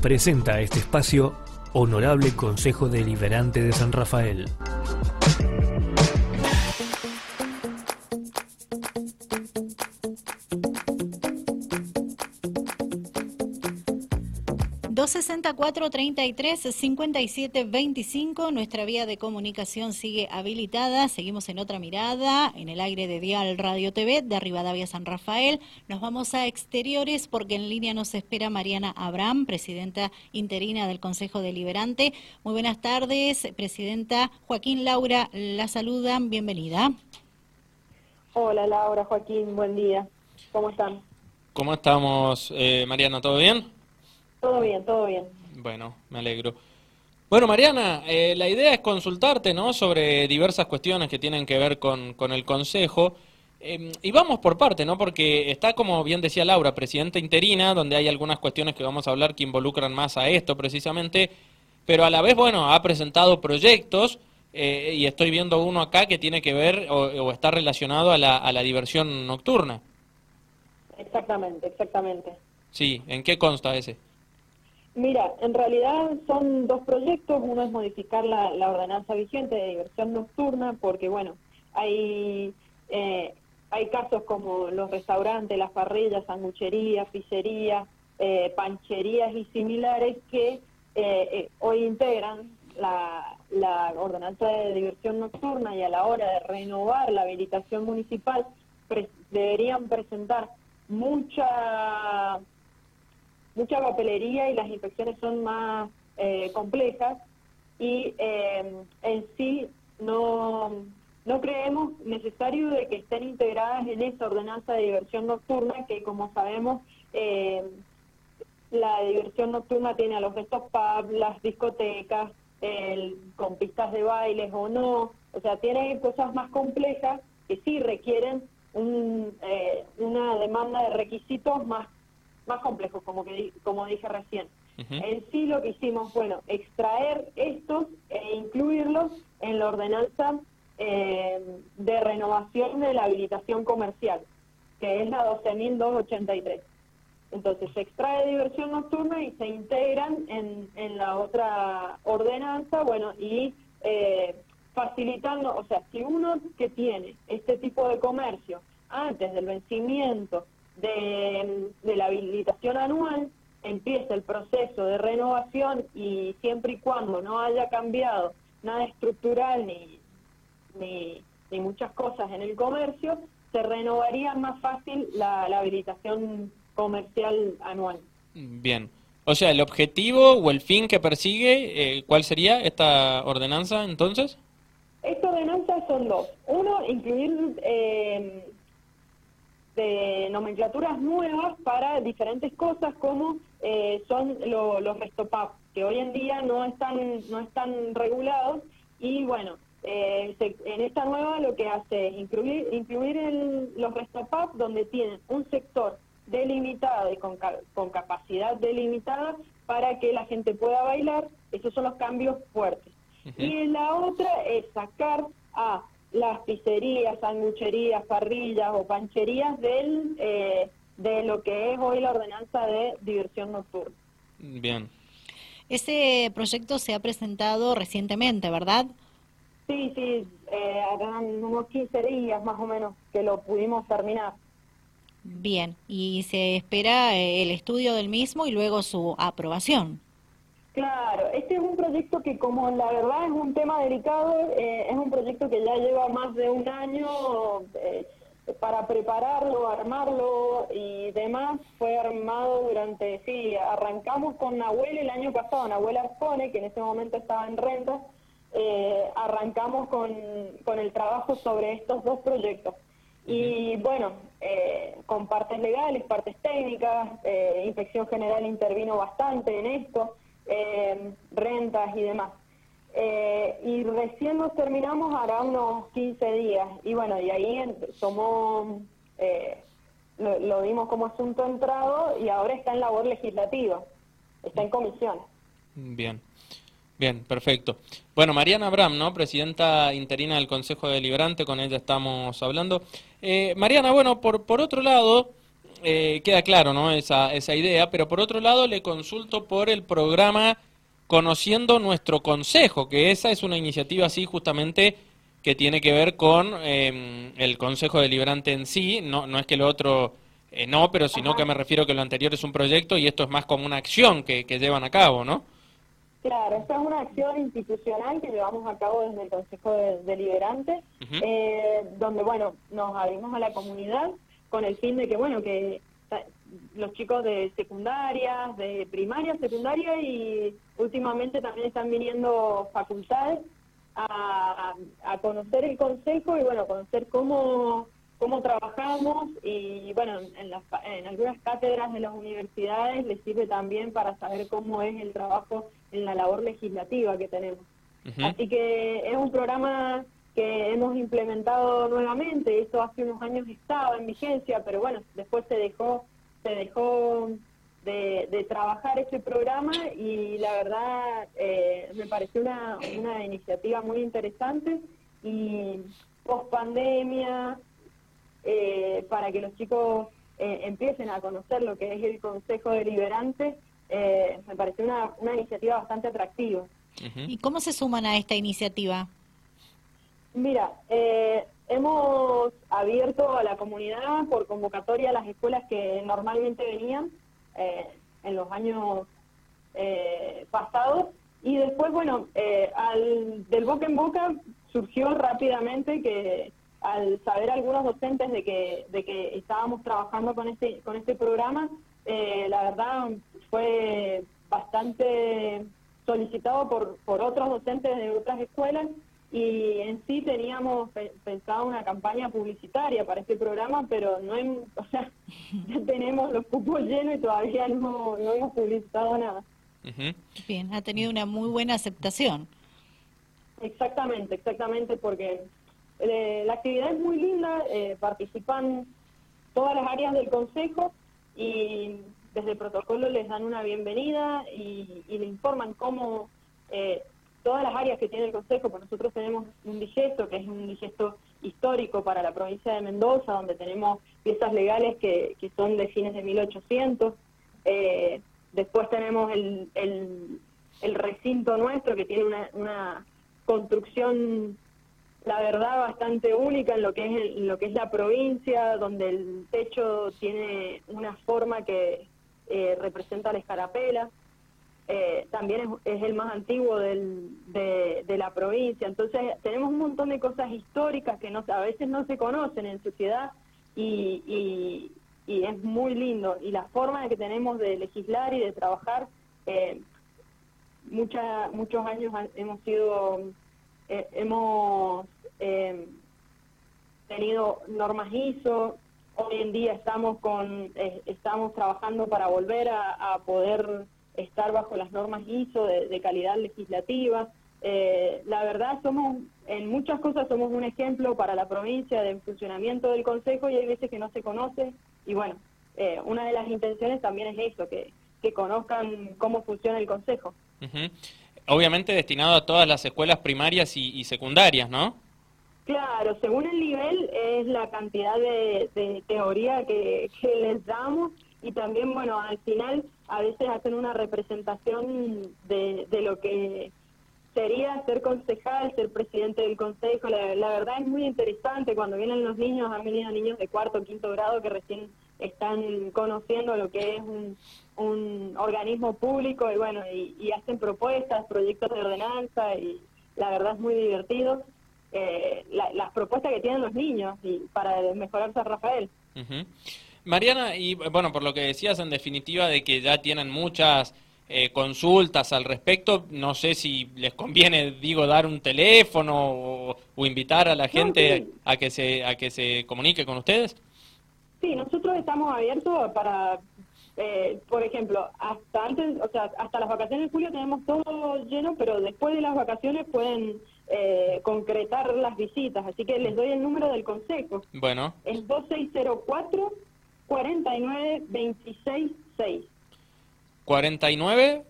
presenta este espacio Honorable Consejo Deliberante de San Rafael. 264 33 57 25. Nuestra vía de comunicación sigue habilitada. Seguimos en otra mirada, en el aire de Dial Radio TV de Rivadavia San Rafael. Nos vamos a exteriores porque en línea nos espera Mariana Abraham, presidenta interina del Consejo Deliberante. Muy buenas tardes, presidenta Joaquín Laura, la saludan. Bienvenida. Hola Laura, Joaquín, buen día. ¿Cómo están? ¿Cómo estamos, eh, Mariana? ¿Todo bien? Todo bien, todo bien. Bueno, me alegro. Bueno, Mariana, eh, la idea es consultarte ¿no? sobre diversas cuestiones que tienen que ver con, con el Consejo. Em, y vamos por parte, ¿no? Porque está, como bien decía Laura, presidenta interina, donde hay algunas cuestiones que vamos a hablar que involucran más a esto precisamente, pero a la vez, bueno, ha presentado proyectos eh, y estoy viendo uno acá que tiene que ver o, o está relacionado a la, a la diversión nocturna. Exactamente, exactamente. Sí, ¿en qué consta ese? Mira, en realidad son dos proyectos. Uno es modificar la, ordenanza vigente de diversión nocturna, porque bueno, hay eh, hay casos como los restaurantes, las parrillas, sangucherías, pizzerías, eh, pancherías y similares que eh, hoy integran la ordenanza de diversión nocturna y a la hora de renovar la habilitación municipal deberían presentar mucha mucha papelería y las inspecciones son más eh, complejas y eh, en sí no, no creemos necesario de que estén integradas en esa ordenanza de diversión nocturna que como sabemos eh, la diversión nocturna tiene a los restos pub, las discotecas, el, con pistas de bailes o no, o sea, tiene cosas más complejas que sí requieren un, una demanda de requisitos más más complejos, como, que, como dije recién. En sí lo que hicimos, bueno, extraer estos e incluirlos en la ordenanza eh, de renovación de la habilitación comercial, que es la 12.283. Entonces se extrae diversión nocturna y se integran en, en la otra ordenanza, bueno, y eh, facilitando, o sea, si uno que tiene este tipo de comercio antes del vencimiento de, la habilitación anual empieza el proceso de renovación y siempre y cuando no haya cambiado nada estructural ni, ni, muchas cosas en el comercio, se renovaría más fácil la, habilitación comercial anual. Bien. O sea, el objetivo o el fin que persigue, eh, ¿cuál sería esta ordenanza entonces? Esta ordenanza son dos. Uno, incluir eh, de nomenclaturas nuevas para diferentes cosas como eh, son los restopap, que hoy en día no están, no están regulados. Y bueno, eh, en esta nueva lo que hace es incluir, incluir el, los restopap donde tienen un sector delimitado y con, con capacidad delimitada para que la gente pueda bailar, esos son los cambios fuertes. Y la otra es sacar a las pizzerías, sangucherías, parrillas o pancherías del, eh, de lo que es hoy la ordenanza de diversión nocturna. Bien. Ese proyecto se ha presentado recientemente, ¿verdad? Sí, sí, eh, unos 15 días más o menos que lo pudimos terminar. Bien, y se espera eh, el estudio del mismo y luego su aprobación. Claro, proyecto que como la verdad es un tema delicado, eh, es un proyecto que ya lleva más de un año eh, para prepararlo, armarlo y demás. Fue armado durante, sí, arrancamos con Nahuel el año pasado, Nahuel Arcone, que en ese momento estaba en renta, eh, arrancamos con, con el trabajo sobre estos dos proyectos. Y bueno, con partes legales, partes técnicas, Inspección General intervino bastante en esto eh, rentas y demás. Eh, y recién nos terminamos hará unos 15 días y bueno, y ahí tomó, eh, lo, dimos como asunto entrado y ahora está en labor legislativa, está en comisión. Bien. Bien, perfecto. Bueno, Mariana Abraham, ¿no? Presidenta interina del Consejo Deliberante, con ella estamos hablando. Eh, Mariana, bueno, por, por otro lado, eh, queda claro, ¿no? Esa, esa idea, pero por otro lado le consulto por el programa Conociendo Nuestro Consejo, que esa es una iniciativa así justamente que tiene que ver con em, el Consejo Deliberante en sí, no, no es que lo otro eh, no, pero sino que me refiero que lo anterior es un proyecto y esto es más como una acción que, que llevan a cabo, ¿no? Claro, esta es una acción institucional que llevamos a cabo desde el Consejo Deliberante, eh, donde, bueno, nos abrimos a la comunidad con el fin de que, bueno, que los chicos de secundaria, de primaria, secundaria y últimamente también están viniendo facultades a, conocer el consejo y bueno, conocer cómo, cómo trabajamos y bueno, en, las, en algunas cátedras de las universidades les sirve también para saber cómo es el trabajo en la labor legislativa que tenemos. Así que es un programa que hemos implementado nuevamente, esto hace unos años estaba en vigencia, pero bueno, después se dejó se dejó de, trabajar ese programa y la verdad eh, me pareció una, una iniciativa muy interesante y post pandemia eh, para que los chicos eh, empiecen a conocer lo que es el Consejo Deliberante me pareció una, una iniciativa bastante atractiva. ¿Y cómo se suman a esta iniciativa? Mira, hemos abierto a la comunidad por convocatoria a las escuelas que normalmente venían eh, en los años eh, pasados. Y después, bueno, eh, al, del boca en boca surgió rápidamente que al saber algunos docentes de que, de que estábamos trabajando con este, con este programa, la verdad fue bastante solicitado por, por otros docentes de otras escuelas y en sí teníamos pensado una campaña publicitaria para este programa, pero no o sea, ya tenemos los cupos llenos y todavía no, no hemos publicitado nada. Bien, ha tenido una muy buena aceptación. Exactamente, exactamente, porque eh, la actividad es muy linda, eh, participan todas las áreas del Consejo y desde el protocolo les dan una bienvenida y, y le informan cómo eh, todas las áreas que tiene el Consejo, pues nosotros tenemos un digesto, que es un digesto histórico para la provincia de Mendoza, donde tenemos piezas legales que, que son de fines de 1800. Eh, después tenemos el, el, recinto nuestro, que tiene una, construcción la verdad bastante única en lo que es en lo que es la provincia donde el techo tiene una forma que eh, representa la escarapela eh, también es, el más antiguo del, de, la provincia. Entonces tenemos un montón de cosas históricas que no, a veces no se conocen en sociedad y, y, es muy lindo. Y la forma que tenemos de legislar y de trabajar, eh, mucha, muchos años hemos sido, eh, hemos eh, tenido normas ISO. Hoy en día estamos con, estamos trabajando para volver a poder estar bajo las normas ISO de, calidad legislativa. Eh, la verdad somos, en muchas cosas somos un ejemplo para la provincia de funcionamiento del Consejo y hay veces que no se conoce y bueno, eh, una de las intenciones también es eso, que, que conozcan cómo funciona el Consejo. Obviamente destinado a todas las escuelas primarias y, secundarias, ¿no? Claro, según el nivel es la cantidad de, teoría que, que les damos y también, bueno, al final a veces hacen una representación de, de lo que sería ser concejal, ser presidente del consejo. La, verdad es muy interesante cuando vienen los niños, han venido niños de cuarto quinto grado que recién están conociendo lo que es un, organismo público y bueno, y, hacen propuestas, proyectos de ordenanza y la verdad es muy divertido. Eh, las propuestas que tienen los niños y para mejorar San Rafael. Mariana, y bueno, por lo que decías en definitiva de que ya tienen muchas eh, consultas al respecto, no sé si les conviene, digo, dar un teléfono o, invitar a la gente a que se a que se comunique con ustedes. Sí, nosotros estamos abiertos para, eh, por ejemplo, hasta antes, o sea, hasta las vacaciones de julio tenemos todo lleno, pero después de las vacaciones pueden eh, concretar las visitas, así que les doy el número del consejo. Bueno. Es 2604 49 26 6. 49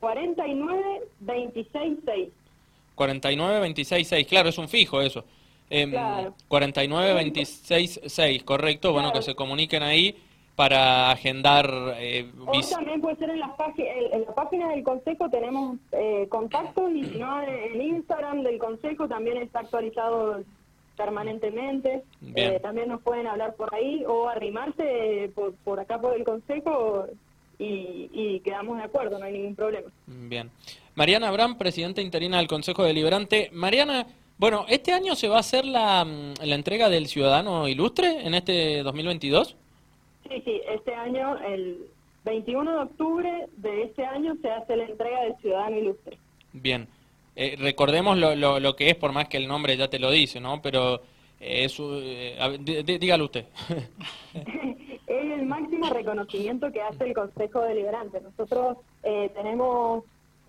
49 26 6. 49 26 6, claro, es un fijo eso. Eh, claro. 49 26 6, correcto, bueno, que se comuniquen ahí. para agendar eh, O también puede ser en, las en, la página del Consejo tenemos eh, contactos y si no en Instagram del Consejo también está actualizado permanentemente. Eh, también nos pueden hablar por ahí o arrimarse por, por acá por el Consejo y, y, quedamos de acuerdo, no hay ningún problema. Bien. Mariana Abraham, presidenta interina del Consejo Deliberante. Mariana, bueno, ¿este año se va a hacer la, mm, la entrega del Ciudadano Ilustre en este 2022? Sí, sí, este año, el 21 de octubre de este año se hace la entrega del Ciudadano Ilustre. Bien. Eh, recordemos lo, lo, lo, que es, por más que el nombre ya te lo dice, ¿no? Pero eh, es, eh, dígalo usted. es el máximo reconocimiento que hace el Consejo Deliberante. Nosotros eh, tenemos,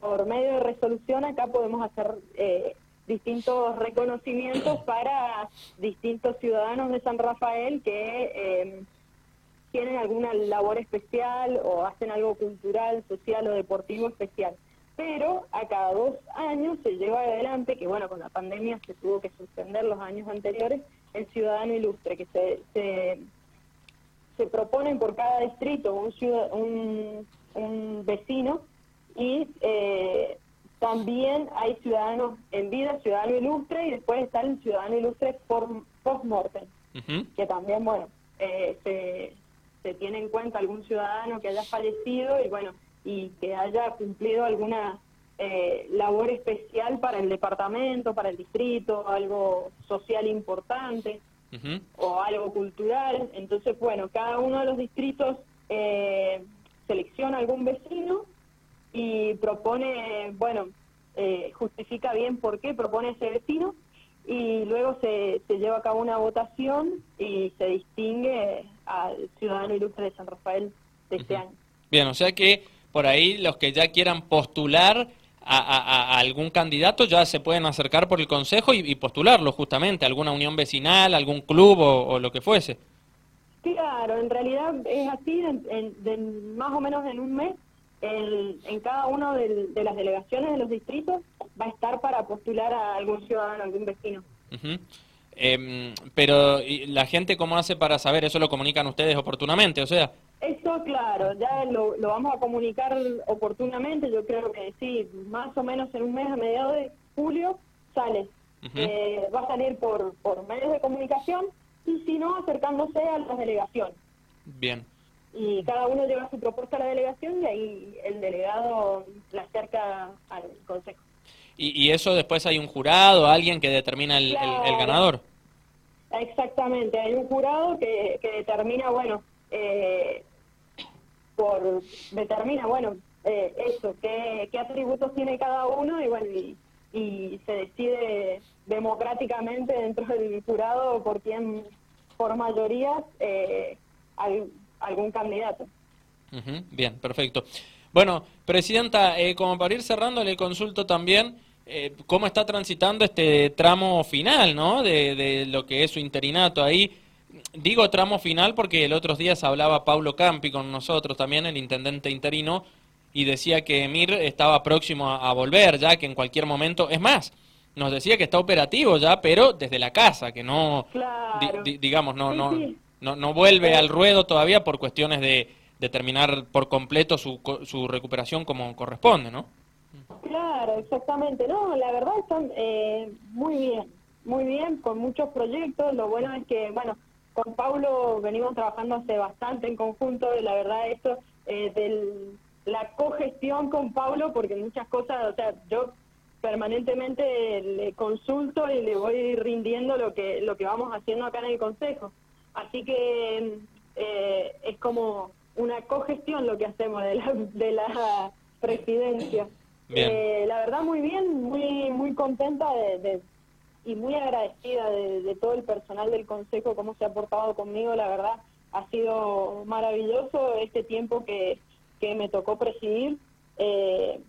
por medio de resolución, acá podemos hacer eh, distintos reconocimientos para distintos ciudadanos de San Rafael que tienen alguna labor especial o hacen algo cultural, social o deportivo especial pero a cada dos años se lleva adelante, que bueno, con la pandemia se tuvo que suspender los años anteriores, el ciudadano ilustre, que se, se, se proponen por cada distrito un, un, un vecino y eh, también hay ciudadanos en vida, ciudadano ilustre, y después está el ciudadano ilustre post-mortem, que también, bueno, eh, se, se tiene en cuenta algún ciudadano que haya fallecido y bueno, y que haya cumplido alguna eh, labor especial para el departamento, para el distrito, algo social importante o algo cultural. Entonces, bueno, cada uno de los distritos eh, selecciona algún vecino y propone, bueno, eh, justifica bien por qué propone ese vecino y luego se, se lleva a cabo una votación y se distingue al ciudadano ilustre de San Rafael de este año. Bien, o sea que por ahí los que ya quieran postular a, algún candidato ya se pueden acercar por el consejo y, postularlo justamente, alguna unión vecinal, algún club o, lo que fuese. Claro, en realidad es así, en, más o menos en un mes, en cada una de, las delegaciones de los distritos va a estar para postular a algún ciudadano, algún vecino. Em, pero la gente cómo hace para saber? ¿Eso lo comunican ustedes oportunamente? O sea... Eso, claro, ya lo, vamos a comunicar oportunamente, yo creo que sí, más o menos en un mes, a mediados de julio, sale. Eh, va a salir por, por medios de comunicación y si no, acercándose a las delegaciones. Bien. Y cada uno lleva su propuesta a la delegación y ahí el delegado la acerca al consejo. ¿Y, eso después hay un jurado, alguien que determina el, el, ganador? Exactamente, hay un jurado que, que determina, bueno, eh, por determina, bueno, eh, eso, qué, qué, atributos tiene cada uno y bueno, y, se decide democráticamente dentro del jurado por quién, por mayoría, eh, algún candidato. bien, perfecto. Bueno, Presidenta, eh, como para ir cerrando, le consulto también eh, cómo está transitando este tramo final, ¿no? De, de, lo que es su interinato ahí. Digo tramo final porque el otros días hablaba Paulo Campi con nosotros también, el intendente interino, y decía que Emir estaba próximo a, volver ya, que en cualquier momento, es más, nos decía que está operativo ya, pero desde la casa, que no, digamos, no, no, no, no vuelve al ruedo todavía por cuestiones de, de terminar por completo su, su recuperación como corresponde, ¿no? Claro, exactamente. No, la verdad están eh, muy bien, muy bien, con muchos proyectos. Lo bueno es que, bueno, con Paulo venimos trabajando hace bastante en conjunto y la verdad esto eh, de la cogestión con Paulo, porque muchas cosas, o sea, yo permanentemente le consulto y le voy rindiendo lo que lo que vamos haciendo acá en el consejo. Así que eh, es como una cogestión lo que hacemos de la, de la presidencia. Eh, la verdad muy bien, muy muy contenta de, y muy agradecida de, todo el personal del Consejo, cómo se ha portado conmigo, la verdad ha sido maravilloso este tiempo que, que me tocó presidir. Eh,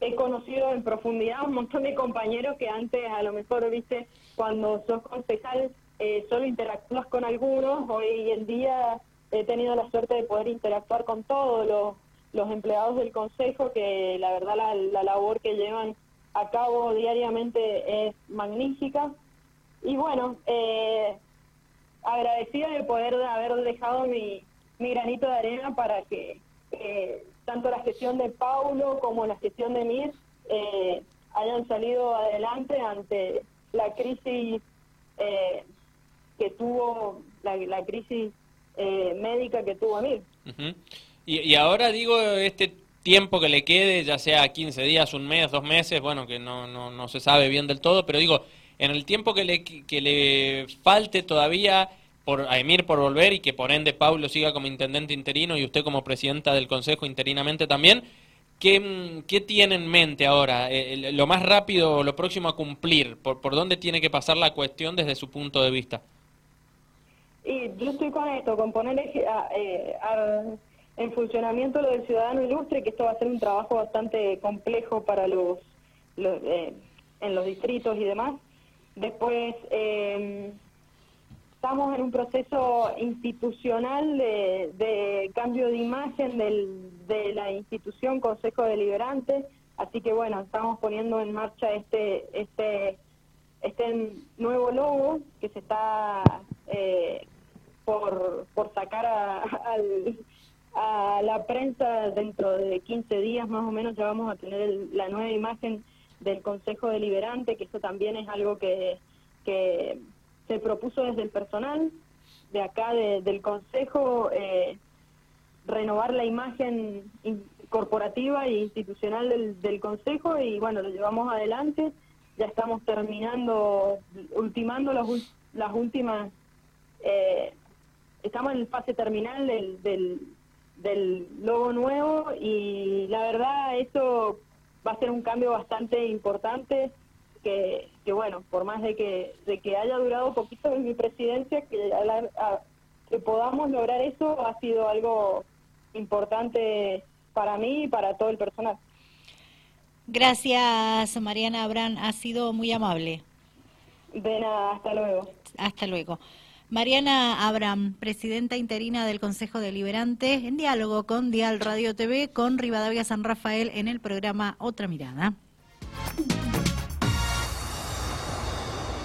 he conocido en profundidad un montón de compañeros que antes a lo mejor, viste, cuando sos concejal eh, solo interactúas con algunos, hoy en día he tenido la suerte de poder interactuar con todos los los empleados del Consejo, que la verdad la, labor que llevan a cabo diariamente es magnífica. Y bueno, eh, agradecida de poder haber dejado mi, mi granito de arena para que eh, tanto la gestión de Paulo como la gestión de Mir eh, hayan salido adelante ante la crisis eh, que tuvo, la, crisis médica que tuvo Mir. Y, y ahora digo, este tiempo que le quede, ya sea 15 días, un mes, dos meses, bueno, que no, no, no se sabe bien del todo, pero digo, en el tiempo que le, que le falte todavía por, a Emir por volver y que por ende Pablo siga como intendente interino y usted como presidenta del Consejo interinamente también, ¿qué, qué tiene en mente ahora? Eh, ¿Lo más rápido lo próximo a cumplir? ¿Por, ¿Por dónde tiene que pasar la cuestión desde su punto de vista? Y yo estoy con esto, con poner eh, en funcionamiento lo del ciudadano ilustre, que esto va a ser un trabajo bastante complejo para los, eh, en los distritos y demás. Después, eh, estamos en un proceso institucional de, cambio de imagen de la institución Consejo Deliberante, así que bueno, estamos poniendo en marcha este, este, este nuevo logo que se está eh, por, por sacar a, a la prensa dentro de 15 días más o menos ya vamos a tener la nueva imagen del Consejo Deliberante, que esto también es algo que, que se propuso desde el personal de acá del Consejo, eh, renovar la imagen corporativa e institucional del, del Consejo y bueno, lo llevamos adelante, ya estamos terminando, ultimando las, las últimas, eh, estamos en fase terminal del, del del logo nuevo y la verdad eso va a ser un cambio bastante importante que, que bueno, por más de que, de que haya durado poquito en mi presidencia, que, que podamos lograr eso ha sido algo importante para mí y para todo el personal. Gracias, Mariana Abrán, ha sido muy amable. De nada, hasta luego. Hasta luego. Mariana Abraham, presidenta interina del Consejo Deliberante, en diálogo con Dial Radio TV con Rivadavia San Rafael en el programa Otra Mirada.